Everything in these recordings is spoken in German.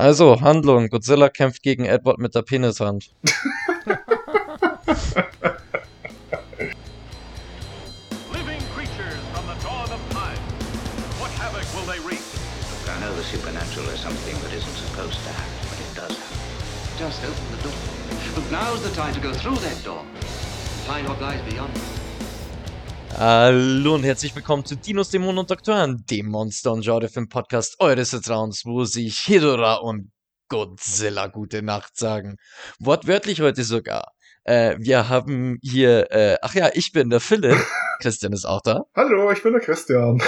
Also, Handlung. Godzilla kämpft gegen Edward mit der Penishand. Living creatures from the dawn of time. What havoc will they wreak? I know the supernatural is something that isn't supposed to happen, but it does happen. Just open the door. But now's the time to go through that door and find what lies beyond. Hallo und herzlich willkommen zu Dinos, Dämonen und Doktoren, dem Monster- und Genrefilm-Podcast eures Vertrauens, wo sich Hidora und Godzilla gute Nacht sagen. Wortwörtlich heute sogar. Äh, wir haben hier, äh, ach ja, ich bin der Philipp. Christian ist auch da. Hallo, ich bin der Christian.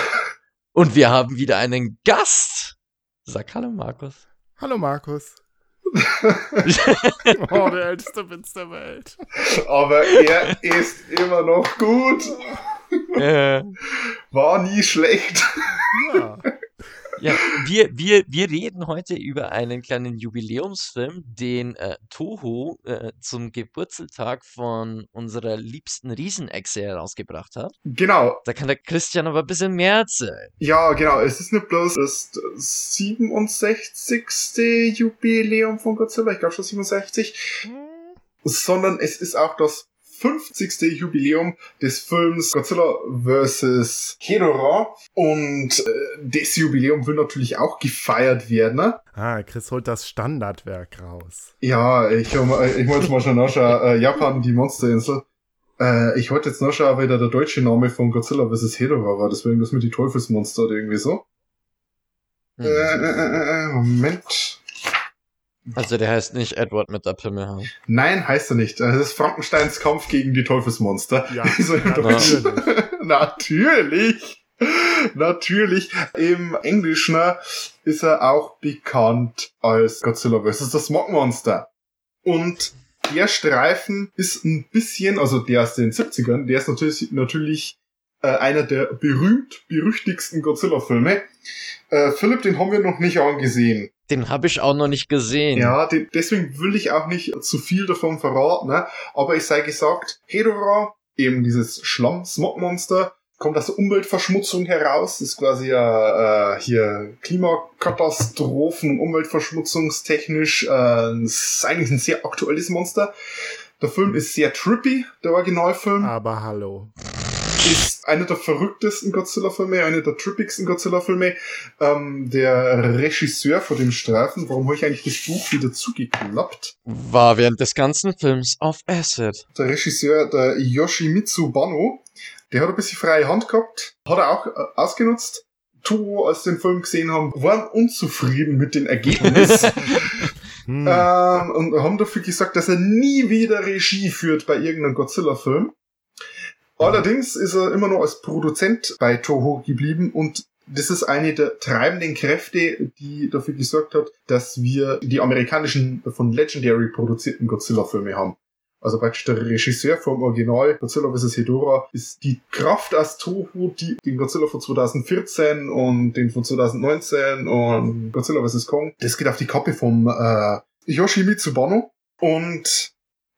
Und wir haben wieder einen Gast. Sag hallo, Markus. Hallo Markus. oh, der älteste Witz der Welt. Aber er ist immer noch gut. Äh, War nie schlecht. Ja. ja, wir, wir, wir reden heute über einen kleinen Jubiläumsfilm, den äh, Toho äh, zum Geburtstag von unserer liebsten Riesenechse herausgebracht hat. Genau. Da kann der Christian aber ein bisschen mehr erzählen. Ja, genau. Es ist nicht bloß das 67. Jubiläum von Godzilla, ich glaube schon 67, sondern es ist auch das 50. Jubiläum des Films Godzilla vs. Hedorah. Und äh, das Jubiläum will natürlich auch gefeiert werden. Ne? Ah, Chris holt das Standardwerk raus. Ja, ich, ich muss mal schon nachschauen. Äh, Japan, die Monsterinsel. Äh, ich wollte jetzt nachschauen, wie da der deutsche Name von Godzilla vs. Hedorah war. Das war irgendwas mit die Teufelsmonster oder irgendwie so. Hm. Äh, äh, äh, Moment. Also der heißt nicht Edward mit der Pimmelhand. Nein, heißt er nicht. Das ist Frankensteins Kampf gegen die Teufelsmonster. Ja, so im natürlich. Deutschen. natürlich. Natürlich. Im Englischen ist er auch bekannt als Godzilla vs. das Smog Monster. Und der Streifen ist ein bisschen, also der aus den 70ern, der ist natürlich, natürlich äh, einer der berühmt berüchtigsten Godzilla-Filme. Äh, Philipp, den haben wir noch nicht angesehen. Den habe ich auch noch nicht gesehen. Ja, de deswegen will ich auch nicht zu viel davon verraten, ne? aber ich sei gesagt, Hedorah, eben dieses Schlamm-Smog-Monster, kommt aus der Umweltverschmutzung heraus, ist quasi äh, äh, hier Klimakatastrophen, umweltverschmutzungstechnisch, äh, ist eigentlich ein sehr aktuelles Monster. Der Film ist sehr trippy, der Originalfilm Aber hallo. Ist einer der verrücktesten Godzilla-Filme, einer der trippigsten Godzilla-Filme. Ähm, der Regisseur von dem Streifen, warum habe ich eigentlich das Buch wieder zugeklappt? War während des ganzen Films auf Acid. Der Regisseur, der Yoshimitsu Banno, der hat ein bisschen freie Hand gehabt, hat er auch äh, ausgenutzt. Als sie den Film gesehen haben, waren unzufrieden mit dem Ergebnis Hm. ähm, und haben dafür gesagt, dass er nie wieder Regie führt bei irgendeinem Godzilla-Film. Allerdings ist er immer noch als Produzent bei Toho geblieben und das ist eine der treibenden Kräfte, die dafür gesorgt hat, dass wir die amerikanischen von Legendary produzierten Godzilla-Filme haben. Also praktisch der Regisseur vom Original Godzilla vs. Hedorah ist die Kraft aus Toho, die den Godzilla von 2014 und den von 2019 und Godzilla vs. Kong, das geht auf die Kappe vom äh, Yoshimitsu Banno. Und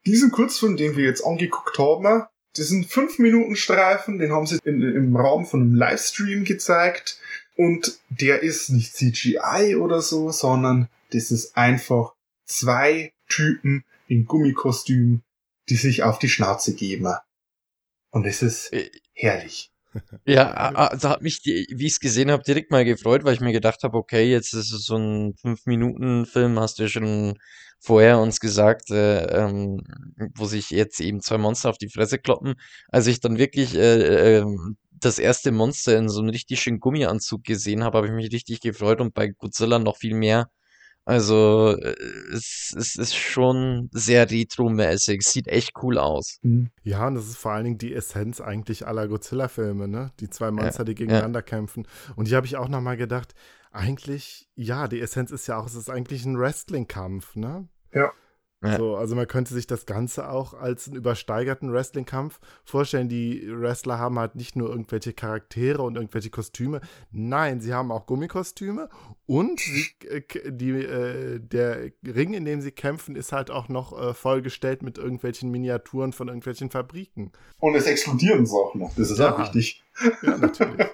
diesen Kurzfilm, den wir jetzt angeguckt haben, das sind 5 Minuten Streifen, den haben sie in, im Rahmen von einem Livestream gezeigt. Und der ist nicht CGI oder so, sondern das ist einfach zwei Typen in Gummikostüm, die sich auf die Schnauze geben. Und es ist Äh, herrlich. Ja, a- a- da hat mich, wie ich es gesehen habe, direkt mal gefreut, weil ich mir gedacht habe, okay, jetzt ist es so ein 5-Minuten-Film, hast du ja schon vorher uns gesagt, äh, ähm, wo sich jetzt eben zwei Monster auf die Fresse kloppen. Als ich dann wirklich äh, ähm, das erste Monster in so einem richtig schönen Gummianzug gesehen habe, habe ich mich richtig gefreut und bei Godzilla noch viel mehr. Also äh, es, es ist schon sehr retro-mäßig, sieht echt cool aus. Mhm. Ja, und das ist vor allen Dingen die Essenz eigentlich aller Godzilla-Filme, ne? Die zwei Monster, die gegeneinander kämpfen. Und hier habe ich auch nochmal gedacht, eigentlich, ja, die Essenz ist ja auch, es ist eigentlich ein Wrestling-Kampf, ne? Ja. Ja. So, also man könnte sich das Ganze auch als einen übersteigerten Wrestling-Kampf vorstellen. Die Wrestler haben halt nicht nur irgendwelche Charaktere und irgendwelche Kostüme. Nein, sie haben auch Gummikostüme und sie, äh, die, äh, der Ring, in dem sie kämpfen, ist halt auch noch äh, vollgestellt mit irgendwelchen Miniaturen von irgendwelchen Fabriken. Und es explodieren Sachen noch. Das ist Ja. auch wichtig. Ja, natürlich.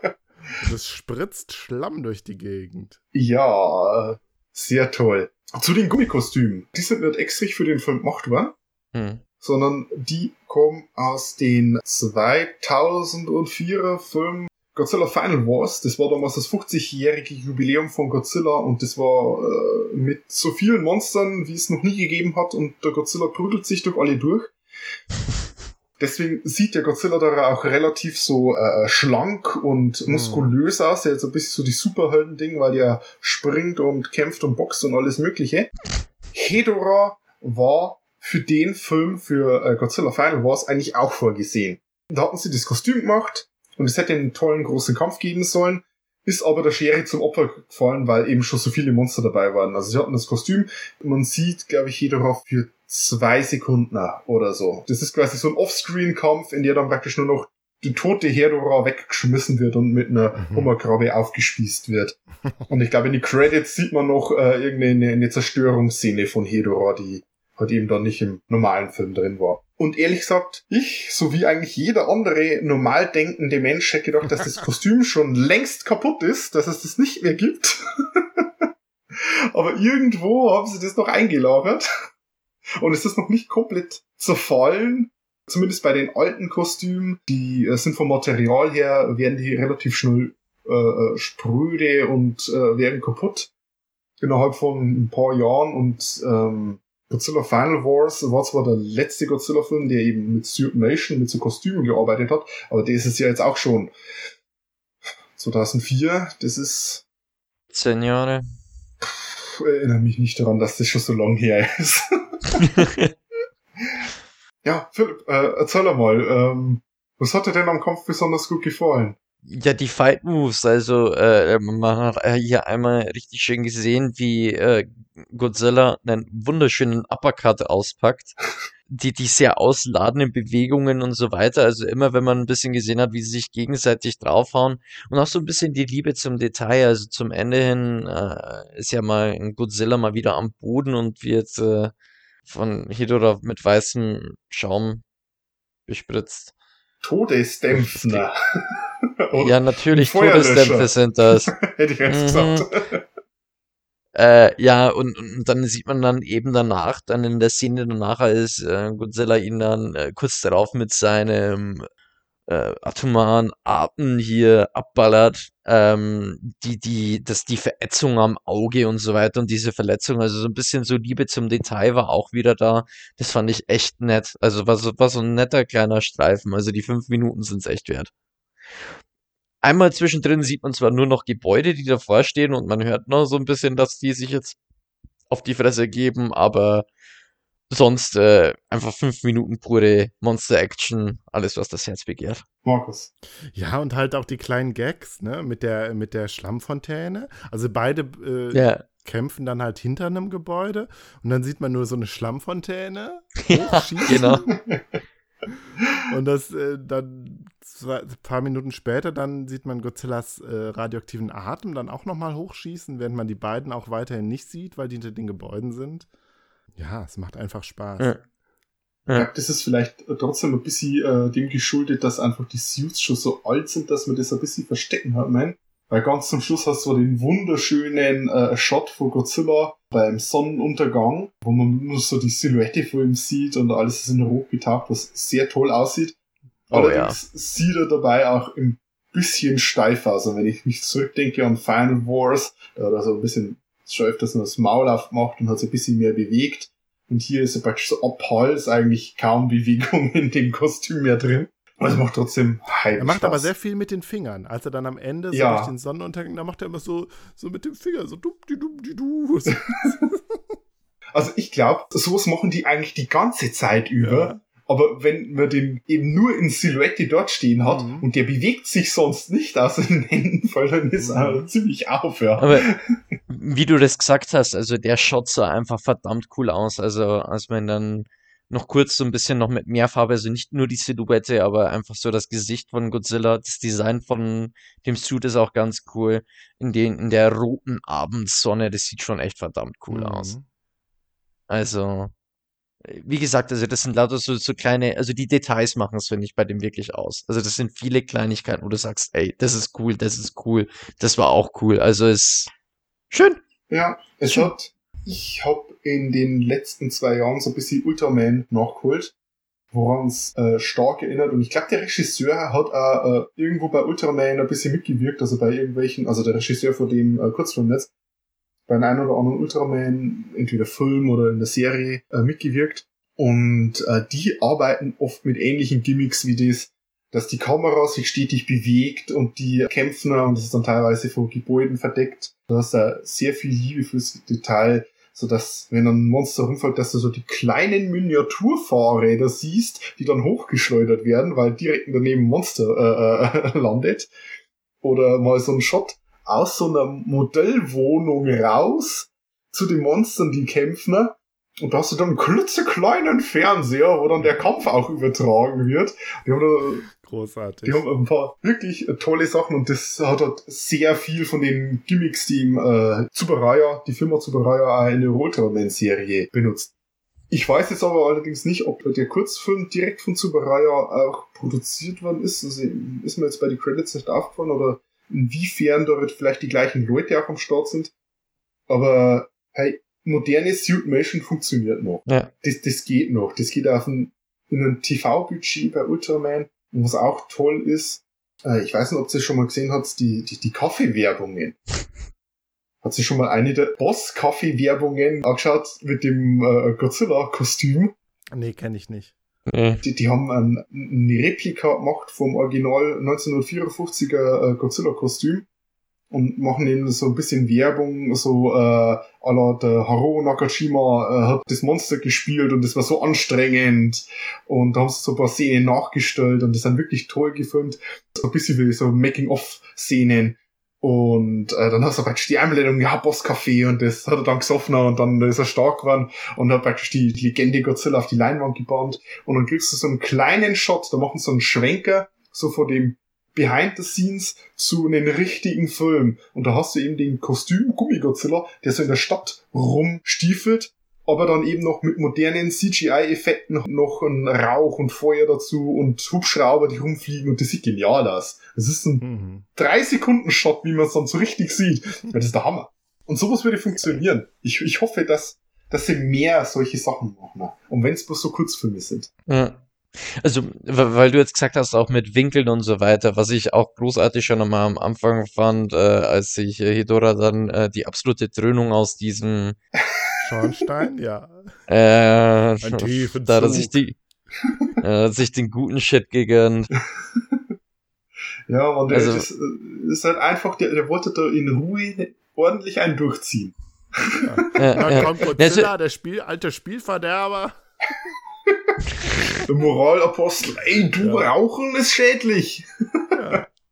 Es spritzt Schlamm durch die Gegend. Ja, Sehr toll. Zu den Gummikostümen. Die sind nicht extra für den Film gemacht worden, Hm. sondern die kommen aus den 2004er Film Godzilla Final Wars. Das war damals das 50-jährige Jubiläum von Godzilla und das war äh, mit so vielen Monstern, wie es noch nie gegeben hat und der Godzilla prügelt sich durch alle durch. Deswegen sieht der Godzilla da auch relativ so äh, schlank und muskulös aus. Der hat so ein bisschen so die Superhelden-Ding, weil der springt und kämpft und boxt und alles mögliche. Hedorah war für den Film, für äh, Godzilla Final Wars, eigentlich auch vorgesehen. Da hatten sie das Kostüm gemacht und es hätte einen tollen großen Kampf geben sollen, ist aber der Schere zum Opfer gefallen, weil eben schon so viele Monster dabei waren. Also sie hatten das Kostüm, man sieht, glaube ich, Hedorah für zwei Sekunden oder so. Das ist quasi so ein Offscreen-Kampf, in der dann praktisch nur noch die tote Hedorah weggeschmissen wird und mit einer Mhm. Hummerkrabbe aufgespießt wird. Und ich glaube, in die Credits sieht man noch äh, irgendeine eine Zerstörungsszene von Hedorah, die halt eben dann nicht im normalen Film drin war. Und ehrlich gesagt, ich, so wie eigentlich jeder andere normal denkende Mensch, hätte gedacht, dass das Kostüm schon längst kaputt ist, dass es das nicht mehr gibt. Aber irgendwo haben sie das noch eingelagert. Und es ist noch nicht komplett zerfallen. Zumindest bei den alten Kostümen. Die äh, sind vom Material her, werden die relativ schnell äh, äh, spröde und äh, werden kaputt. Innerhalb von ein paar Jahren. Und ähm, Godzilla Final Wars war zwar der letzte Godzilla-Film, der eben mit Stuart Nation, mit so Kostümen gearbeitet hat, aber der ist es ja jetzt auch schon 2004. Das ist, Zehn Jahre. pff, erinnere mich nicht daran, dass das schon so lang her ist. ja, Philipp, äh, erzähl mal, ähm, was hat dir denn am Kampf besonders gut gefallen? Ja, die Fight Moves, also äh, man hat äh, hier einmal richtig schön gesehen, wie äh, Godzilla einen wunderschönen Uppercut auspackt. Die, die sehr ausladenden Bewegungen und so weiter. Also immer, wenn man ein bisschen gesehen hat, wie sie sich gegenseitig draufhauen. Und auch so ein bisschen die Liebe zum Detail. Also zum Ende hin äh, ist ja mal ein Godzilla mal wieder am Boden und wird äh, von Hedorah mit weißem Schaum bespritzt. Todesdämpfner. Ja, natürlich. Todesdämpfe sind das. hätte ich jetzt Mhm. gesagt. Äh, ja, und, und dann sieht man dann eben danach, dann in der Szene danach, als äh, Godzilla ihn dann äh, kurz darauf mit seinem äh, atomaren Atem hier abballert, ähm, die, die, dass die Verätzung am Auge und so weiter und diese Verletzung, also so ein bisschen so Liebe zum Detail war auch wieder da. Das fand ich echt nett. Also war so, war so ein netter kleiner Streifen. Also die fünf Minuten sind's echt wert. Einmal zwischendrin sieht man zwar nur noch Gebäude, die davor stehen und man hört noch so ein bisschen, dass die sich jetzt auf die Fresse geben, aber sonst äh, einfach fünf Minuten pure Monster-Action, alles was das Herz begehrt. Markus. Ja, und halt auch die kleinen Gags, ne, mit der, mit der Schlammfontäne. Also beide äh, Ja, kämpfen dann halt hinter einem Gebäude und dann sieht man nur so eine Schlammfontäne ja hochschießen. genau. Und das äh, dann zwei, ein paar Minuten später, dann sieht man Godzillas äh, radioaktiven Atem dann auch nochmal hochschießen, während man die beiden auch weiterhin nicht sieht, weil die hinter den Gebäuden sind. Ja, es macht einfach Spaß. Ja. Ich glaube, das ist vielleicht trotzdem ein bisschen äh, dem geschuldet, dass einfach die Suits schon so alt sind, dass man das ein bisschen verstecken hat, mein. Weil ganz zum Schluss hast du den wunderschönen äh, Shot von Godzilla beim Sonnenuntergang, wo man nur so die Silhouette von ihm sieht und alles ist in Rot getaucht, was sehr toll aussieht. Oh Allerdings sieht er dabei auch ein bisschen steif aus. Und wenn ich mich zurückdenke an Final Wars, da hat er so ein bisschen schon öfters nur das Maul aufgemacht und hat sich ein bisschen mehr bewegt. Und hier ist er praktisch so ab Hals eigentlich kaum Bewegung in dem Kostüm mehr drin. Aber es macht trotzdem heim Er macht Spaß. aber sehr viel mit den Fingern. Als er dann am Ende so Ja. durch den Sonnenuntergang, da macht er immer so, so mit dem Finger, so dumm, die dumm, die du. So, Also ich glaube, sowas machen die eigentlich die ganze Zeit über. Ja. Aber wenn man den eben nur in Silhouette dort stehen hat Mhm. und der bewegt sich sonst nicht aus den Händen, weil dann ist er Mhm. ziemlich auf, ja. Aber wie du das gesagt hast, also der Shot sah einfach verdammt cool aus. Also als man dann noch kurz so ein bisschen noch mit mehr Farbe, also nicht nur die Silhouette, aber einfach so das Gesicht von Godzilla, das Design von dem Suit ist auch ganz cool. In den, in der roten Abendsonne, das sieht schon echt verdammt cool aus. Mhm. Also, äh, wie gesagt, also das sind lauter so, so kleine, also die Details machen es, finde ich, bei dem wirklich aus. Also das sind viele Kleinigkeiten, wo du sagst, ey, das ist cool, das ist cool, das war auch cool. Also ist schön. Ja, es hat, ich habe in den letzten zwei Jahren so ein bisschen Ultraman nachgeholt, woran es äh, stark erinnert. Und ich glaube, der Regisseur hat auch äh, irgendwo bei Ultraman ein bisschen mitgewirkt, also bei irgendwelchen, also der Regisseur von dem äh, Kurzfilmnetz, bei einem einen oder anderen Ultraman, entweder Film oder in der Serie, äh, mitgewirkt. Und äh, die arbeiten oft mit ähnlichen Gimmicks wie das, dass die Kamera sich stetig bewegt und die kämpfen und das ist dann teilweise von Gebäuden verdeckt. Du hast da sehr viel Liebe fürs Detail, so dass wenn ein Monster rumfällt, dass du so die kleinen Miniaturfahrräder siehst, die dann hochgeschleudert werden, weil direkt daneben Monster äh, äh, landet. Oder mal so ein Shot aus so einer Modellwohnung raus zu den Monstern, die kämpfen. Und da hast du dann einen klitzekleinen Fernseher, wo dann der Kampf auch übertragen wird. Die haben Großartig. die haben ein paar wirklich äh, tolle Sachen und das hat halt sehr viel von den Gimmicks, die im äh, Tsubaraya, die Firma Tsubaraya auch in der Ultraman-Serie benutzt. Ich weiß jetzt aber allerdings nicht, ob der Kurzfilm direkt von Tsubaraya auch produziert worden ist. Also ist mir jetzt bei den Credits nicht aufgefallen oder inwiefern dort vielleicht die gleichen Leute auch am Start sind. Aber hey, moderne Suitmation funktioniert noch. Ja. Das, das geht noch. Das geht auf ein, in ein TV-Budget bei Ultraman. Und was auch toll ist, äh, ich weiß nicht, ob ihr schon mal gesehen habt, die, die, die Kaffeewerbungen. Hat sich schon mal eine der Boss-Kaffee-Werbungen angeschaut mit dem äh, Godzilla-Kostüm? Nee, kenne ich nicht. Nee. Die, die haben ein, eine Replika gemacht vom Original 1954er äh, Godzilla-Kostüm und machen eben so ein bisschen Werbung, so äh, à la der Haruo Nakajima äh, hat das Monster gespielt und das war so anstrengend und da haben sie so ein paar Szenen nachgestellt und das sind wirklich toll gefilmt. So ein bisschen wie so Making-of-Szenen. Und äh, dann hast du praktisch die Einblendung, ja, Boss-Café und das hat er dann gesoffen und dann ist er stark geworden und hat praktisch die Legende Godzilla auf die Leinwand gebannt und dann kriegst du so einen kleinen Shot, da machen sie so einen Schwenker, so vor dem Behind the Scenes zu einem richtigen Film. Und da hast du eben den Kostüm Gummi-Godzilla, der so in der Stadt rumstiefelt, aber dann eben noch mit modernen CGI-Effekten noch ein Rauch und Feuer dazu und Hubschrauber, die rumfliegen und das sieht genial aus. Das ist ein Mhm. drei Sekunden Shot, wie man es dann so richtig sieht. Das ist der Hammer. Und sowas würde funktionieren. Ich, ich hoffe, dass, dass sie mehr solche Sachen machen. Und wenn es bloß so Kurzfilme sind. Ja. Also, weil du jetzt gesagt hast, auch mit Winkeln und so weiter, was ich auch großartig schon einmal am Anfang fand, äh, als sich äh, Hedora dann äh, die absolute Dröhnung aus diesem Schornstein, ja. äh, Ein tiefen da hat sich die äh, sich den guten Shit gegönnt. Ja, und der, Also- das äh, ist halt einfach, der, der wollte da in Ruhe ordentlich einen durchziehen. Ja, Dann ja. kommt Godzilla, der Spiel, alte Spielverderber. Der Moralapostel, ey, du Ja. Rauchen ist schädlich.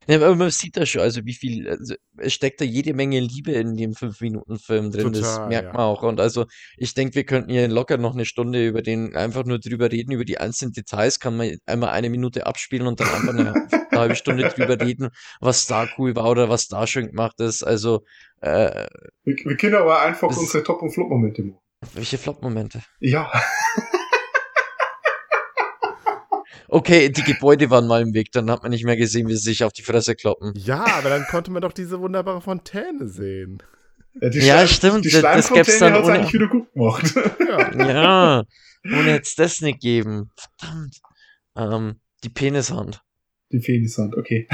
Ja, aber man sieht da schon, also wie viel, also es steckt da jede Menge Liebe in dem 5-Minuten-Film drin, das Total, merkt ja. man auch. Und also ich denke, wir könnten hier locker noch eine Stunde über den, einfach nur drüber reden, über die einzelnen Details, kann man einmal eine Minute abspielen und dann einfach eine, eine halbe Stunde drüber reden, was da cool war oder was da schön gemacht ist. Also, äh, Wir, wir können aber einfach Das- unsere Top- und Flop-Momente machen. welche Flop-Momente? Ja, Okay, die Gebäude waren mal im Weg, dann hat man nicht mehr gesehen, wie sie sich auf die Fresse kloppen. Ja, aber dann konnte man doch diese wunderbare Fontäne sehen. Ja, die Ja, stimmt, Die das- gäb's Schleimfontäne dann ohne- eigentlich wieder gut gemacht. Ja. Ja, ohne hätte es das nicht geben. Verdammt. Ähm, die Penishand. Die Penishand, okay.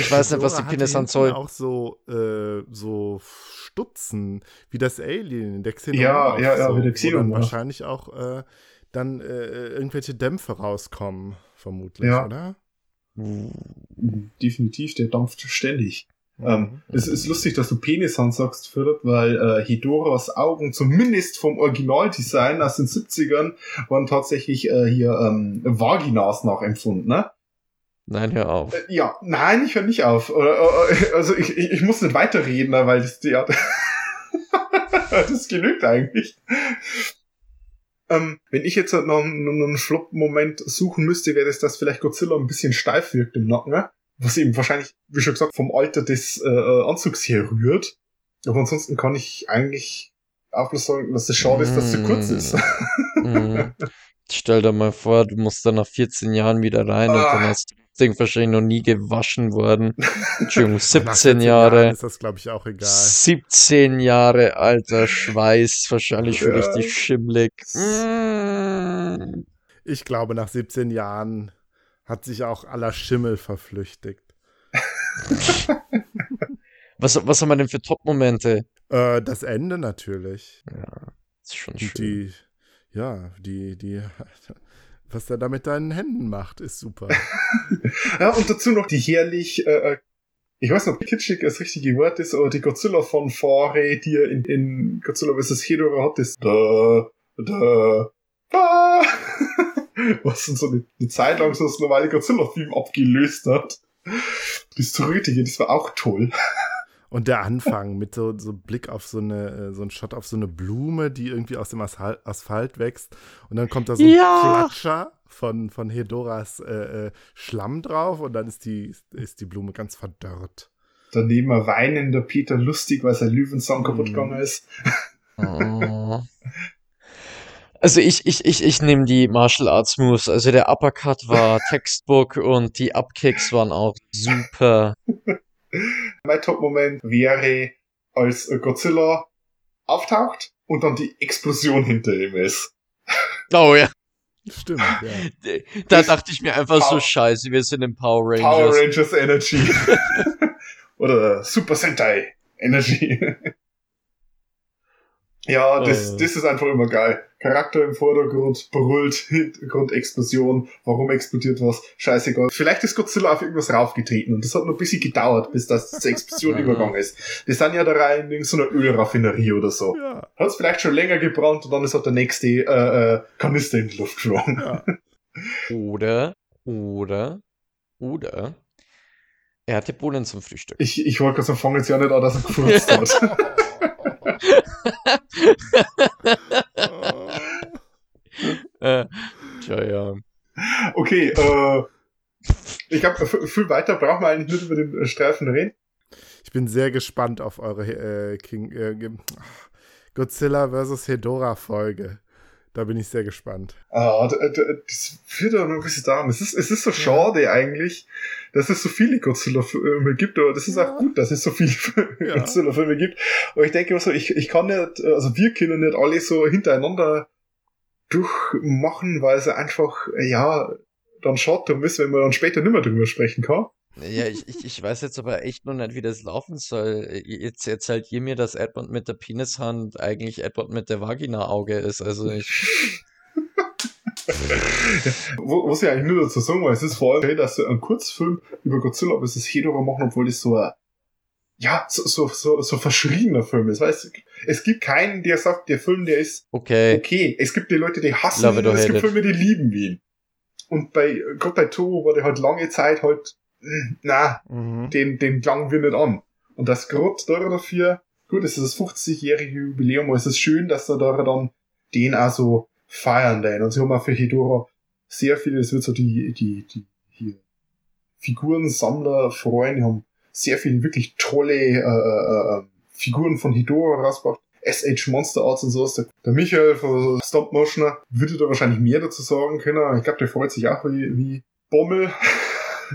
Ich weiß nicht, was die Penishand soll. auch so, äh, so Stutzen, wie das Alien in der Xenomorph. Ja, ja, ja, so, wie der Xenomorph. wahrscheinlich auch äh, dann äh, irgendwelche Dämpfe rauskommen, vermutlich, Ja. oder? Definitiv, der dampft ständig. Mhm. Ähm, es ist lustig, dass du Penishand sagst, Philipp, weil äh, Hedoras Augen, zumindest vom Originaldesign aus den 70ern, waren tatsächlich äh, hier ähm, Vaginas nachempfunden, ne? Nein, hör auf. Äh, Ja, nein, ich höre nicht auf. Oder, äh, also ich, ich, ich muss nicht weiterreden, ne, weil das, ja, das genügt eigentlich. Ähm, wenn ich jetzt halt noch einen, einen Flop-Moment suchen müsste, wäre das, dass vielleicht Godzilla ein bisschen steif wirkt im Nacken. Ne? Was eben wahrscheinlich, wie schon gesagt, vom Alter des äh, äh, Anzugs her rührt. Aber ansonsten kann ich eigentlich auch bloß sagen, dass es schade ist, dass es zu kurz ist. Mhm. Stell dir mal vor, du musst dann nach 14 Jahren wieder rein und dann Ah. hast du das Ding wahrscheinlich noch nie gewaschen worden. Entschuldigung, Nach 17 14 Jahre. Jahren ist das, glaube ich, auch egal. 17 Jahre alter Schweiß, wahrscheinlich schon Ja. richtig schimmlig. Mm. Ich glaube, nach 17 Jahren hat sich auch aller Schimmel verflüchtigt. Was, was haben wir denn für Top-Momente? Äh, das Ende natürlich. Das ist schon schön. die, ja, die, die, was er da mit deinen Händen macht, ist super. Ja, und dazu noch die herrlich, äh, äh, ich weiß nicht, ob kitschig das richtige Wort ist, aber die Godzilla von Fare, die er in, in Godzilla vs. Hedorah hat, ist da, da, da, was dann so eine, eine Zeit lang so das normale Godzilla-Theme abgelöst hat. Das Trötige, das war auch toll. Und der Anfang mit so, so Blick auf so eine, äh, so ein Shot auf so eine Blume, die irgendwie aus dem Asphalt, Asphalt wächst. Und dann kommt da so ein Ja. Klatscher von, von Hedoras äh, äh, Schlamm drauf und dann ist die, ist die Blume ganz verdörrt. Daneben ein weinender Peter Lustig, weil sein Löwenzahn kaputt Mhm. gegangen ist. Oh. Also ich, ich, ich, ich nehme die Martial Arts Moves. Also der Uppercut war Textbook und die Upkicks waren auch super. Mein Top-Moment wäre, als Godzilla auftaucht und dann die Explosion hinter ihm ist. Oh ja. Stimmt, ja. Da dachte ich mir einfach so, Power- scheiße, wir sind im Power Rangers. Power Rangers Energy. Oder Super Sentai Energy. ja, das, Äh. das ist einfach immer geil. Charakter im Vordergrund, brüllt, Hintergrund Explosion, warum explodiert was, scheißegal. Vielleicht ist Godzilla auf irgendwas raufgetreten und das hat noch ein bisschen gedauert, bis das zur Explosion übergegangen ist. Die sind ja da rein in irgendeiner Ölraffinerie oder so. Ja, Hat es vielleicht schon länger gebrannt und dann ist halt der nächste äh, äh, Kanister in die Luft geflogen. ja. Oder, oder, oder, er hatte Bohnen zum Frühstück. Ich, ich wollte gerade sagen, fangen jetzt ja nicht an, dass er gefurzt hat. Äh, tja, ja. Okay, äh, ich glaube, viel weiter brauchen wir eigentlich nicht über den Streifen reden. Ich bin sehr gespannt auf eure äh, King, äh, Godzilla vs. Hedora Folge. Da bin ich sehr gespannt. Ah, das führt aber noch ein bisschen daran. Es ist, es ist so schade eigentlich, dass es so viele Godzilla-Filme gibt, aber das ist Ja. auch gut, dass es so viele Ja. Godzilla-Filme gibt. Aber ich denke immer so, ich, ich kann nicht, also wir können nicht alle so hintereinander durchmachen, weil es einfach, ja, dann schade drum ist, wenn man dann später nicht mehr drüber sprechen kann. Ja, ich, ich, ich weiß jetzt aber echt noch nicht, wie das laufen soll. Jetzt erzählt ihr mir, dass Edward mit der Penishand eigentlich Edward mit der Vagina-Auge ist. Also ich. Was ich eigentlich nur dazu sagen will, es ist vor allem, dass sie einen Kurzfilm über Godzilla vs. Hedorah machen, obwohl das so ein, ja, so, so, so, so verschriebener Film ist. Weißt, es gibt keinen, der sagt, der Film, der ist Okay. okay. Es gibt die Leute, die hassen Love ihn, und es gibt. Filme, die lieben ihn. Und bei, gerade bei Toho war der halt lange Zeit halt, na, Mhm. den, den klangen wir nicht an. Und das Grund da dafür, gut, es ist das 50-jährige Jubiläum, aber es ist schön, dass da da dann den auch so feiern denn. Und sie haben auch für Hedora sehr viele, es wird so die, die, die, hier, Figurensammler freuen, die haben sehr viele wirklich tolle, äh, äh, äh, Figuren von Hedora rausgebracht. SH Monster Arts und sowas. Der, der Michael von Stomp Motioner würde da wahrscheinlich mehr dazu sagen können. Ich glaube, der freut sich auch wie, wie Bommel.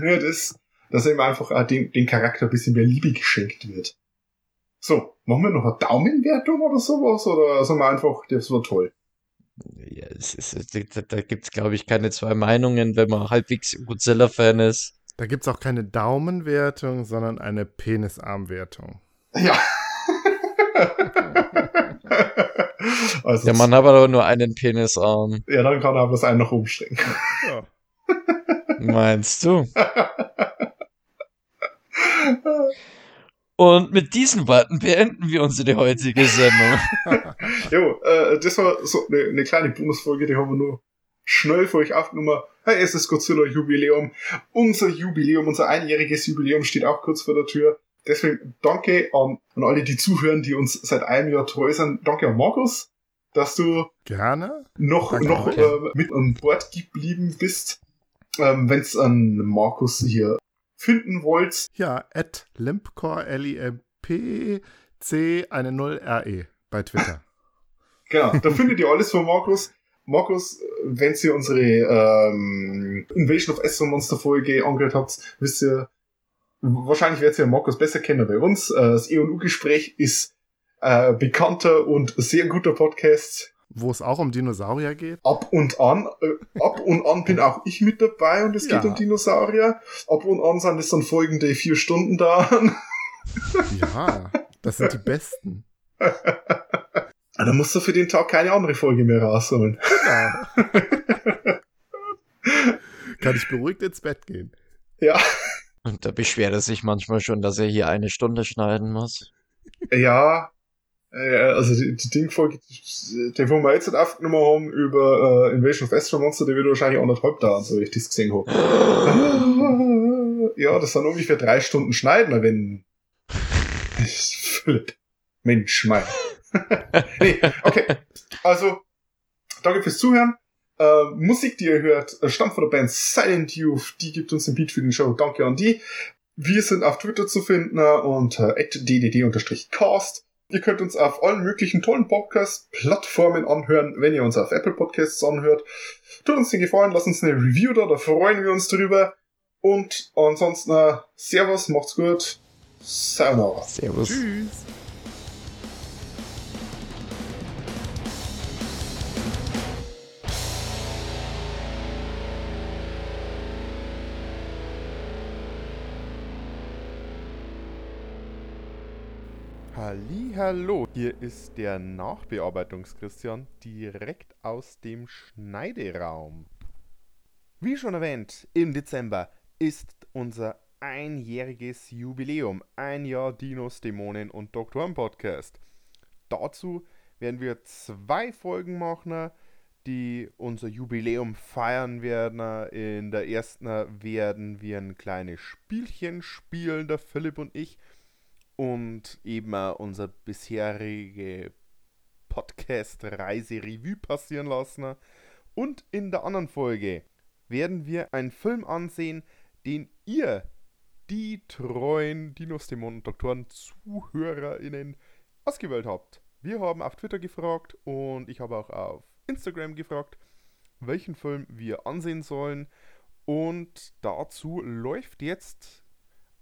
Ja, das, dass ihm einfach auch den, den Charakter ein bisschen mehr Liebe geschenkt wird. So, machen wir noch eine Daumenwertung oder sowas? Oder sagen wir einfach, das war toll? Ja, es ist, da, da gibt es, glaube ich, keine zwei Meinungen, wenn man halbwegs Godzilla-Fan ist. Da gibt es auch keine Daumenwertung, sondern eine Penisarmwertung. Ja. also, Der Mann hat aber nur einen Penisarm. ja, dann kann er bloß einen nach oben strecken. Ja. Meinst du? Und mit diesen Worten beenden wir unsere heutige Sendung. Jo, äh, das war so eine, eine kleine Bonusfolge, die haben wir nur schnell für euch aufgenommen. Hey, es ist Godzilla Jubiläum. Unser Jubiläum, unser einjähriges Jubiläum steht auch kurz vor der Tür. Deswegen danke an, an alle, die zuhören, die uns seit einem Jahr treu sind. Danke an Markus, dass du Gerne? noch, Danke, noch okay. äh, mit an Bord geblieben bist. Ähm, wenn's an Markus hier finden wollt, Ja, at Limpcore, L-I-M-P-C, eine 0 R-E bei Twitter. Genau, da findet ihr alles von Markus. Markus, wenn ihr unsere ähm, Invasion of Astro Monster Folge angehört habt, wisst ihr, wahrscheinlich werdet ihr Markus besser kennen bei uns. Äh, das E&U-Gespräch ist äh, bekannter und sehr guter Podcast. Wo es auch um Dinosaurier geht. Ab und an, äh, ab und an bin auch ich mit dabei und es Ja. geht um Dinosaurier. Ab und an sind es dann folgende vier Stunden da. Ja, das sind die besten. Ah, Dann musst du für den Tag keine andere Folge mehr rausholen. Genau. Kann ich beruhigt ins Bett gehen. Ja, Und da beschwert er sich manchmal schon, dass er hier eine Stunde schneiden muss. ja. Äh, Also die, die Dingfolge, die wo wir jetzt nicht aufgenommen haben über äh, Invasion of Astro Monster, die wird wahrscheinlich anderthalb dauern, so wie ich das gesehen habe. ja, das sind ungefähr drei Stunden Schneiden, wenn. Philipp. Mensch, mein. nee, okay. Also, danke fürs Zuhören. Äh, Musik, die ihr hört, äh, stammt von der Band Silent Youth. Die gibt uns den Beat für den Show. Danke an die. Wir sind auf Twitter zu finden äh, unter ddd-cast. Ihr könnt uns auf allen möglichen tollen Podcast-Plattformen anhören, wenn ihr uns auf Apple Podcasts anhört. Tut uns den Gefallen, lasst uns eine Review da, da freuen wir uns drüber. Und ansonsten, äh, Servus, macht's gut. Sayonara. Servus. Tschüss. Hallo, hier ist der Nachbearbeitungs-Christian direkt aus dem Schneideraum. Wie schon erwähnt, im Dezember ist unser einjähriges Jubiläum. Ein Jahr Dinos, Dämonen und Doktoren Podcast. Dazu werden wir zwei Folgen machen, die unser Jubiläum feiern werden. In der ersten werden wir ein kleines Spielchen spielen, der Philipp und ich. Und eben auch unser bisherige Podcast-Reise-Revue passieren lassen. Und in der anderen Folge werden wir einen Film ansehen, den ihr, die treuen Dinos, Dämonen und Doktoren ZuhörerInnen, ausgewählt habt. Wir haben auf Twitter gefragt und ich habe auch auf Instagram gefragt, welchen Film wir ansehen sollen. Und dazu läuft jetzt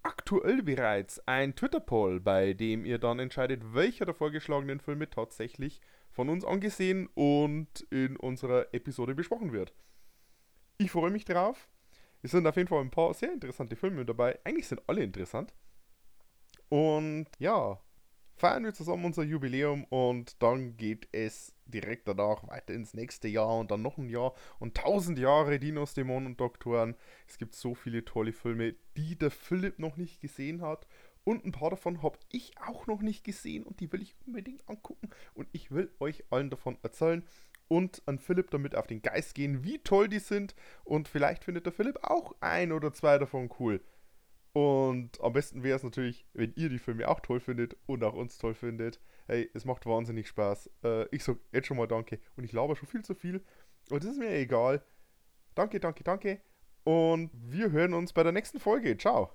aktuell bereits ein Twitter-Poll, bei dem ihr dann entscheidet, welcher der vorgeschlagenen Filme tatsächlich von uns angesehen und in unserer Episode besprochen wird. Ich freue mich drauf. Es sind auf jeden Fall ein paar sehr interessante Filme dabei. Eigentlich sind alle interessant. Und ja, feiern wir zusammen unser Jubiläum und dann geht es direkt danach weiter ins nächste Jahr und dann noch ein Jahr und tausend Jahre Dinos, Dämonen und Doktoren. Es gibt so viele tolle Filme, die der Philipp noch nicht gesehen hat. Und ein paar davon habe ich auch noch nicht gesehen und die will ich unbedingt angucken. Und ich will euch allen davon erzählen und an Philipp damit auf den Geist gehen, wie toll die sind. Und vielleicht findet der Philipp auch ein oder zwei davon cool. Und am besten wäre es natürlich, wenn ihr die Filme auch toll findet und auch uns toll findet. Hey, es macht wahnsinnig Spaß. Äh, ich sag jetzt schon mal Danke. Und ich laber schon viel zu viel. Und das ist mir egal. Danke, danke, danke. Und wir hören uns bei der nächsten Folge. Ciao.